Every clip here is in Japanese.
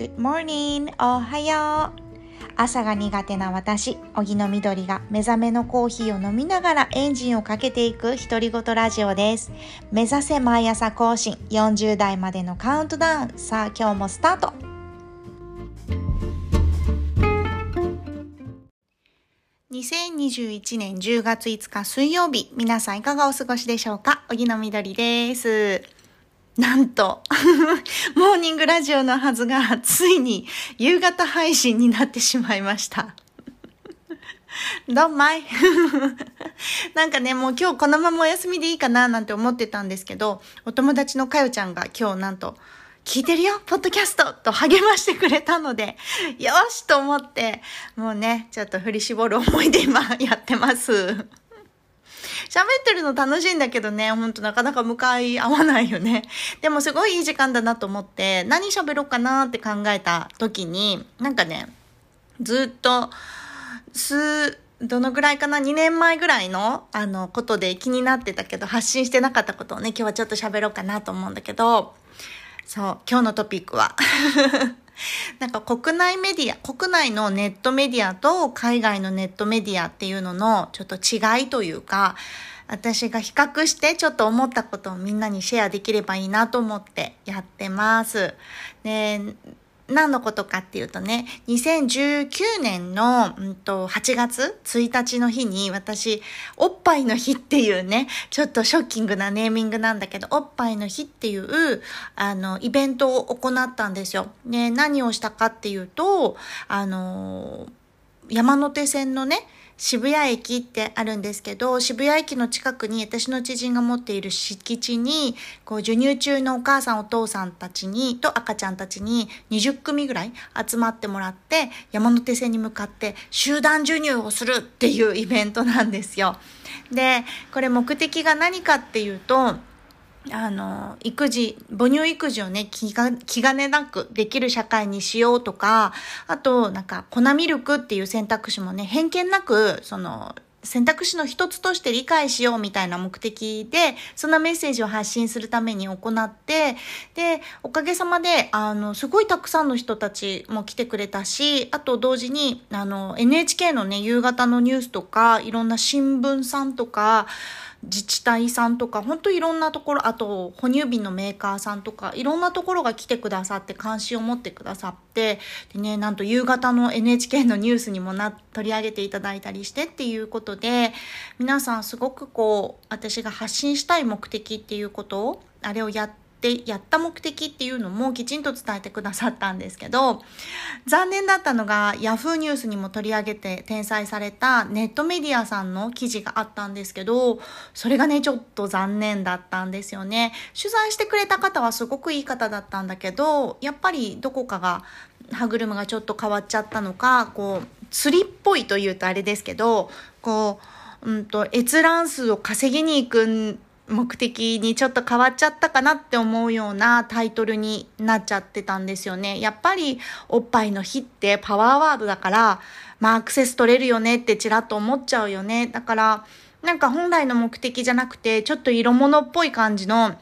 Good morning! おはよう朝が苦手な私、荻野みどりが目覚めのコーヒーを飲みながらエンジンをかけていく独り言ラジオです。目指せ毎朝更新40代までのカウントダウン。さあ今日もスタート2021年10月5日水曜日、皆さんいかがお過ごしでしょうか？荻野みどりです。なんと、モーニングラジオのはずが、ついに夕方配信になってしまいました。どんまい なんかね、もう今日このままお休みでいいかななんて思ってたんですけど、お友達のかよちゃんが今日なんと、聞いてるよポッドキャストと励ましてくれたので、よしと思って、もうね、ちょっと振り絞る思いで今やってます。喋ってるの楽しいんだけどね、ほんとなかなか向かい合わないよね。でもすごいいい時間だなと思って、何喋ろうかなって考えた時に、なんかね、ずっと、す、どのぐらいかな ?2 年前ぐらいの、あの、ことで気になってたけど、発信してなかったことをね、今日はちょっと喋ろうかなと思うんだけど、そう、今日のトピックは、なんか国内メディア、国内のネットメディアと海外のネットメディアっていうののちょっと違いというか、私が比較してちょっと思ったことをみんなにシェアできればいいなと思ってやってます。で、何のことかっていうとね、2019年の、うん、と8月1日の日に私、おっぱいの日っていうね、ちょっとショッキングなネーミングなんだけど、おっぱいの日っていう、あの、イベントを行ったんですよ。ね、何をしたかっていうと、あの、山手線のね、渋谷駅ってあるんですけど、渋谷駅の近くに私の知人が持っている敷地に、こう授乳中のお母さんお父さんたちに、と赤ちゃんたちに20組ぐらい集まってもらって、山手線に向かって集団授乳をするっていうイベントなんですよ。で、これ目的が何かっていうと、あの、育児、母乳育児をね、気が、気兼ねなくできる社会にしようとか、あと、なんか、粉ミルクっていう選択肢もね、偏見なく、その、選択肢の一つとして理解しようみたいな目的で、そんなメッセージを発信するために行って、で、おかげさまで、あの、すごいたくさんの人たちも来てくれたし、あと同時に、あの、NHK のね、夕方のニュースとか、いろんな新聞さんとか、自治体さんとか、本当いろんなところ、あと、哺乳瓶のメーカーさんとか、いろんなところが来てくださって、関心を持ってくださって、でね、なんと夕方の NHK のニュースにもな、取り上げていただいたりしてっていうことで、皆さんすごくこう、私が発信したい目的っていうことを、あれをやって、やった目的っていうのもきちんと伝えてくださったんですけど、残念だったのが Yahoo ニュースにも取り上げて転載されたネットメディアさんの記事があったんですけど、それがね、ちょっと残念だったんですよね。取材してくれた方はすごくいい方だったんだけど、やっぱりどこかが歯車がちょっと変わっちゃったのか、こう、釣りっぽいというとあれですけど、こう、うんと、閲覧数を稼ぎに行く目的にちょっと変わっちゃったかなって思うようなタイトルになっちゃってたんですよね。やっぱりおっぱいの日ってパワーワードだから、まあアクセス取れるよねってちらっと思っちゃうよね。だから、なんか本来の目的じゃなくて、ちょっと色物っぽい感じの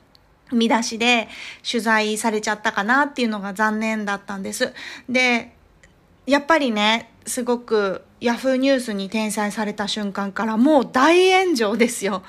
見出しで取材されちゃったかなっていうのが残念だったんです。で、やっぱりね、すごくヤフーニュースに転載された瞬間からもう大炎上ですよ。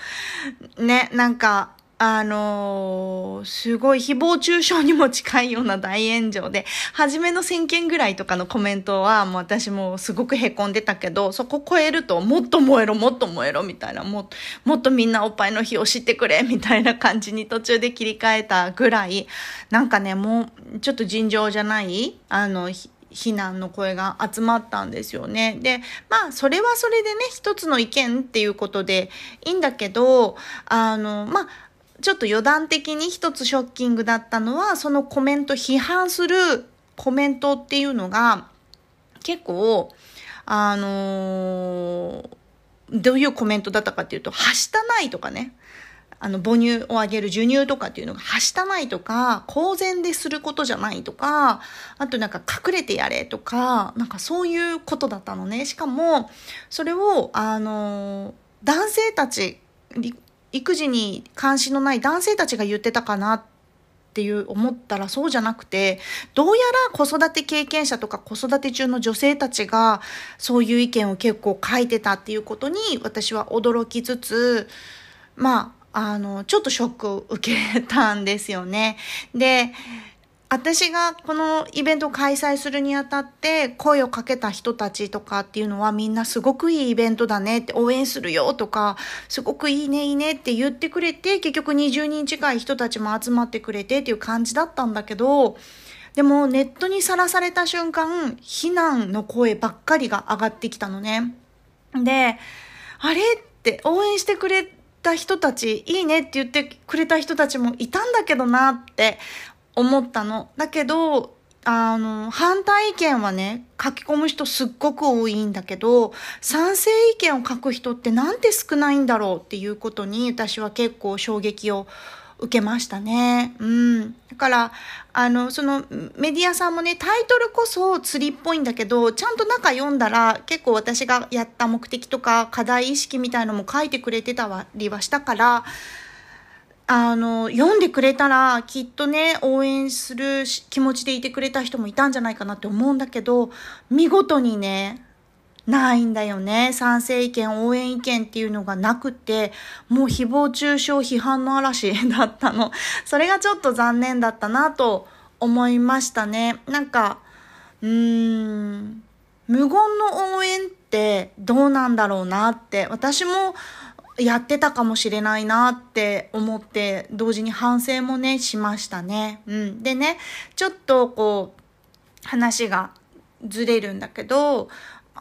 ね、なんか、あのー、すごい誹謗中傷にも近いような大炎上で、初めの1000件ぐらいとかのコメントはもう私もすごく凹んでたけど、そこ超えるともっと燃えろ、もっと燃えろみたいな、ももっとみんなおっぱいの日を知ってくれみたいな感じに途中で切り替えたぐらい、なんかね、もうちょっと尋常じゃない、あの、非難の声が集まったんですよね。で、まあ、それはそれでね、一つの意見っていうことでいいんだけど、あの、まあ、ちょっと余談的に一つショッキングだったのは、そのコメント、批判するコメントっていうのが、結構、あのー、どういうコメントだったかっていうと、はしたないとかね。あの、母乳をあげる授乳とかっていうのが、はしたないとか、公然ですることじゃないとか、あとなんか隠れてやれとか、なんかそういうことだったのね。しかも、それを、あの、男性たち、育児に関心のない男性たちが言ってたかなっっていう思ったらそうじゃなくて、どうやら子育て経験者とか子育て中の女性たちがそういう意見を結構書いてたっていうことに私は驚きつつ、まあ、あの、ちょっとショックを受けたんですよね。で、私がこのイベントを開催するにあたって声をかけた人たちとかっていうのはみんなすごくいいイベントだねって応援するよとかすごくいいねいいねって言ってくれて結局20人近い人たちも集まってくれてっていう感じだったんだけどでもネットにさらされた瞬間非難の声ばっかりが上がってきたのね。で、あれって応援してくれた人たち、いいねって言ってくれた人たちもいたんだけどなって思ったの。だけど、あの、反対意見はね、書き込む人すっごく多いんだけど、賛成意見を書く人ってなんて少ないんだろうっていうことに私は結構衝撃を受けましたね。うん。だから、あの、そのメディアさんもね、タイトルこそ釣りっぽいんだけど、ちゃんと中読んだら結構私がやった目的とか課題意識みたいのも書いてくれてたりはしたから、あの、読んでくれたら、きっとね、応援する気持ちでいてくれた人もいたんじゃないかなって思うんだけど、見事にね、ないんだよね。賛成意見、応援意見っていうのがなくて、もう誹謗中傷、批判の嵐だったの。それがちょっと残念だったなと思いましたね。なんか、うーん、無言の応援ってどうなんだろうなって、私もやってたかもしれないなって思って同時に反省もねしましたね。うん、でねちょっとこう話がずれるんだけど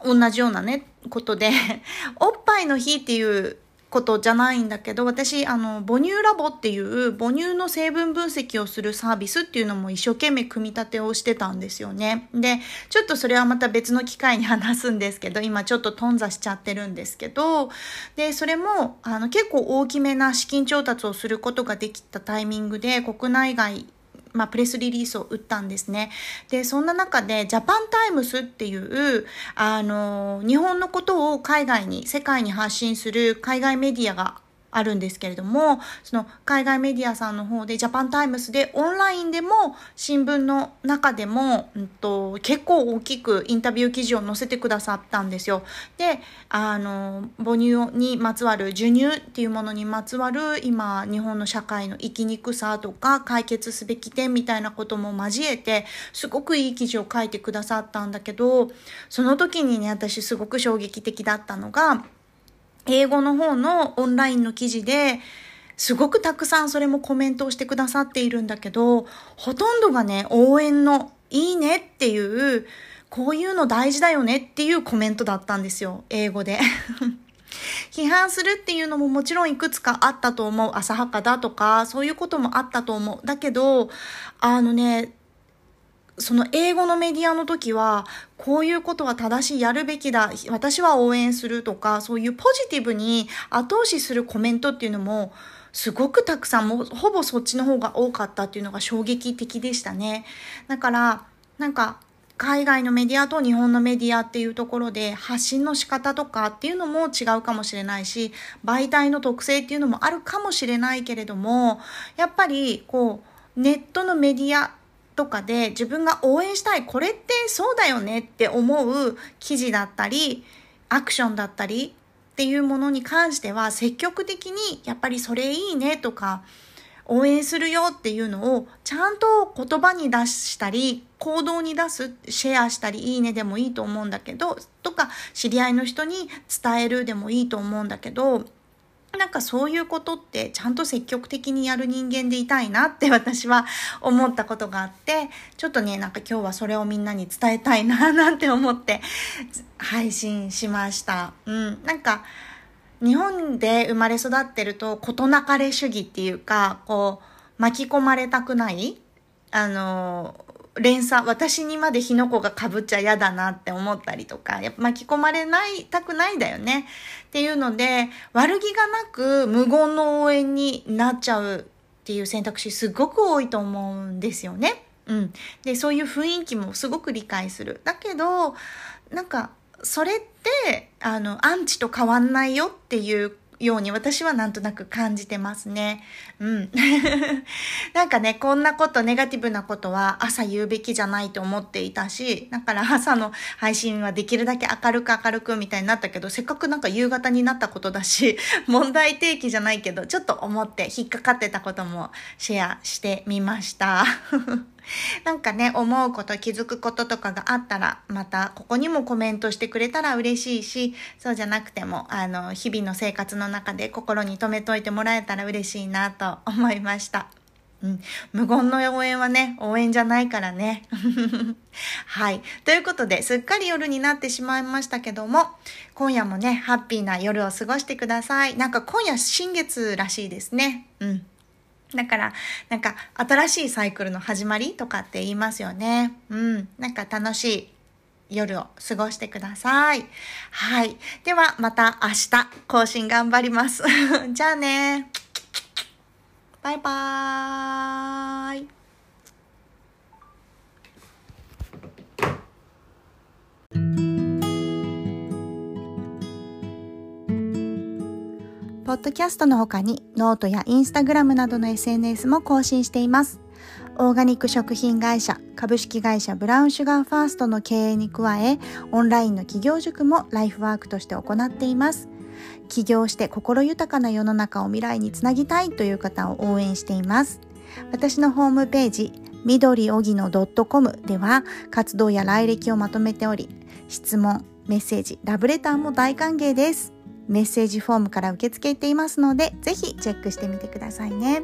同じようなねことで おっぱいの日っていうことじゃないんだけど、私、あの、母乳ラボっていう母乳の成分分析をするサービスっていうのも一生懸命組み立てをしてたんですよね。で、ちょっとそれはまた別の機会に話すんですけど、今ちょっと頓挫しちゃってるんですけど、で、それも、あの、結構大きめな資金調達をすることができたタイミングで、国内外まあ、プレスリリースを打ったんですね。で、そんな中で、ジャパンタイムスっていう、あの、日本のことを海外に、世界に発信する海外メディアがあるんですけれども、その海外メディアさんの方でジャパンタイムスでオンラインでも新聞の中でも、うんと、結構大きくインタビュー記事を載せてくださったんですよ。で、あの、母乳にまつわる、授乳っていうものにまつわる今、日本の社会の生きにくさとか解決すべき点みたいなことも交えて、すごくいい記事を書いてくださったんだけど、その時にね、私すごく衝撃的だったのが、英語の方のオンラインの記事ですごくたくさんそれもコメントをしてくださっているんだけど、ほとんどがね、応援のいいねっていう、こういうの大事だよねっていうコメントだったんですよ、英語で。批判するっていうのももちろんいくつかあったと思う。浅はかだとか、そういうこともあったと思う。だけど、あのね、その英語のメディアの時は、こういうことは正しい、やるべきだ、私は応援するとか、そういうポジティブに後押しするコメントっていうのも、すごくたくさん、もほぼそっちの方が多かったっていうのが衝撃的でしたね。だから、なんか、海外のメディアと日本のメディアっていうところで発信の仕方とかっていうのも違うかもしれないし、媒体の特性っていうのもあるかもしれないけれども、やっぱりこう、ネットのメディアとかで自分が応援したい、これってそうだよねって思う記事だったり、アクションだったりっていうものに関しては積極的にやっぱりそれいいねとか、応援するよっていうのをちゃんと言葉に出したり行動に出すシェアしたりいいねでもいいと思うんだけどとか知り合いの人に伝えるでもいいと思うんだけどなんかそういうことってちゃんと積極的にやる人間でいたいなって 私は思ったことがあって、ちょっとね、なんか今日はそれをみんなに伝えたいななんて思って配信しました。うん。なんか、日本で生まれ育ってると事なかれ主義っていうか、こう、巻き込まれたくないあの、連鎖、私にまで火の粉がかぶっちゃ嫌だなって思ったりとか、やっぱ巻き込まれないたくないだよね。っていうので、悪気がなく無言の応援になっちゃうっていう選択肢すごく多いと思うんですよね。うん。で、そういう雰囲気もすごく理解する。だけど、なんか、それって、あの、アンチと変わんないよっていうように私はなんとなく感じてますね。うん。なんかね、こんなこと、ネガティブなことは朝言うべきじゃないと思っていたし、だから朝の配信はできるだけ明るく明るくみたいになったけど、せっかくなんか夕方になったことだし、問題提起じゃないけど、ちょっと思って引っかかってたこともシェアしてみました。なんかね、思うこと、気づくこととかがあったら、またここにもコメントしてくれたら嬉しいし、そうじゃなくても、あの、日々の生活の中で心に留めといてもらえたら嬉しいなと思いました。うん、無言の応援はね、応援じゃないからね。はい。ということで、すっかり夜になってしまいましたけども、今夜もね、ハッピーな夜を過ごしてください。なんか今夜新月らしいですね。うん。だから、なんか、新しいサイクルの始まりとかって言いますよね。うん。なんか楽しい夜を過ごしてください。はい。では、また明日、更新頑張ります。じゃあね。バイバーイ。ポッドキャストの他にノートやインスタグラムなどの SNS も更新しています。オーガニック食品会社株式会社ブラウンシュガーファーストの経営に加え、オンラインの起業塾もライフワークとして行っています。起業して心豊かな世の中を未来につなぎたいという方を応援しています。私のホームページ、緑おぎの .com では活動や来歴をまとめており、質問、メッセージ、ラブレターも大歓迎です。メッセージフォームから受け付けていますので、ぜひチェックしてみてくださいね。